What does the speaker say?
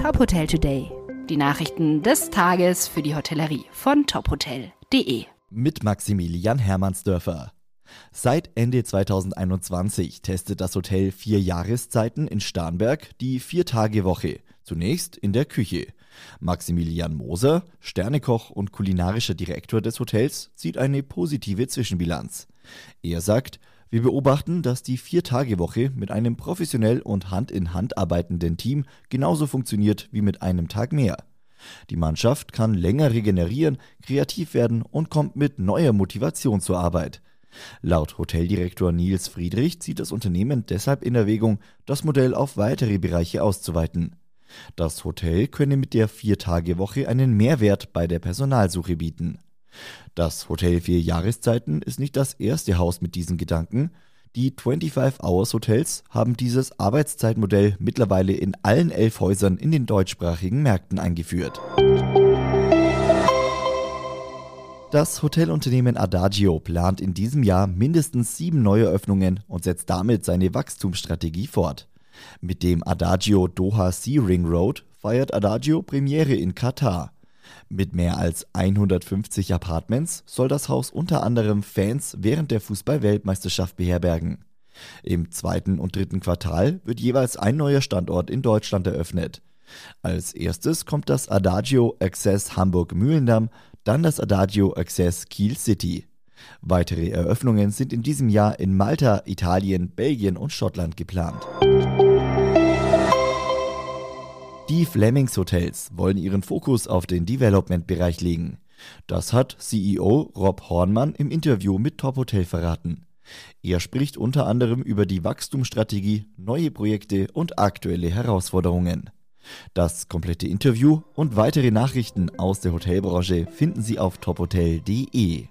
Top Hotel Today. Die Nachrichten des Tages für die Hotellerie von tophotel.de. Mit Maximilian Hermannsdörfer. Seit Ende 2021 testet das Hotel vier Jahreszeiten in Starnberg die Vier-Tage-Woche. Zunächst in der Küche. Maximilian Moser, Sternekoch und kulinarischer Direktor des Hotels, zieht eine positive Zwischenbilanz. Er sagt, wir beobachten, dass die Vier-Tage-Woche mit einem professionell und Hand in Hand arbeitenden Team genauso funktioniert wie mit einem Tag mehr. Die Mannschaft kann länger regenerieren, kreativ werden und kommt mit neuer Motivation zur Arbeit. Laut Hoteldirektor Nils Friedrich zieht das Unternehmen deshalb in Erwägung, das Modell auf weitere Bereiche auszuweiten. Das Hotel könne mit der Vier-Tage-Woche einen Mehrwert bei der Personalsuche bieten. Das Hotel Vier Jahreszeiten ist nicht das erste Haus mit diesen Gedanken. Die 25 Hours Hotels haben dieses Arbeitszeitmodell mittlerweile in allen elf Häusern in den deutschsprachigen Märkten eingeführt. Das Hotelunternehmen Adagio plant in diesem Jahr mindestens sieben neue Öffnungen und setzt damit seine Wachstumsstrategie fort. Mit dem Adagio Doha Sea Ring Road feiert Adagio Premiere in Katar. Mit mehr als 150 Apartments soll das Haus unter anderem Fans während der Fußball-Weltmeisterschaft beherbergen. Im zweiten und dritten Quartal wird jeweils ein neuer Standort in Deutschland eröffnet. Als erstes kommt das Adagio Access Hamburg-Mühlendamm, dann das Adagio Access Kiel City. Weitere Eröffnungen sind in diesem Jahr in Malta, Italien, Belgien und Schottland geplant. Die Flemings Hotels wollen ihren Fokus auf den Development-Bereich legen. Das hat CEO Rob Hornmann im Interview mit Top Hotel verraten. Er spricht unter anderem über die Wachstumsstrategie, neue Projekte und aktuelle Herausforderungen. Das komplette Interview und weitere Nachrichten aus der Hotelbranche finden Sie auf tophotel.de.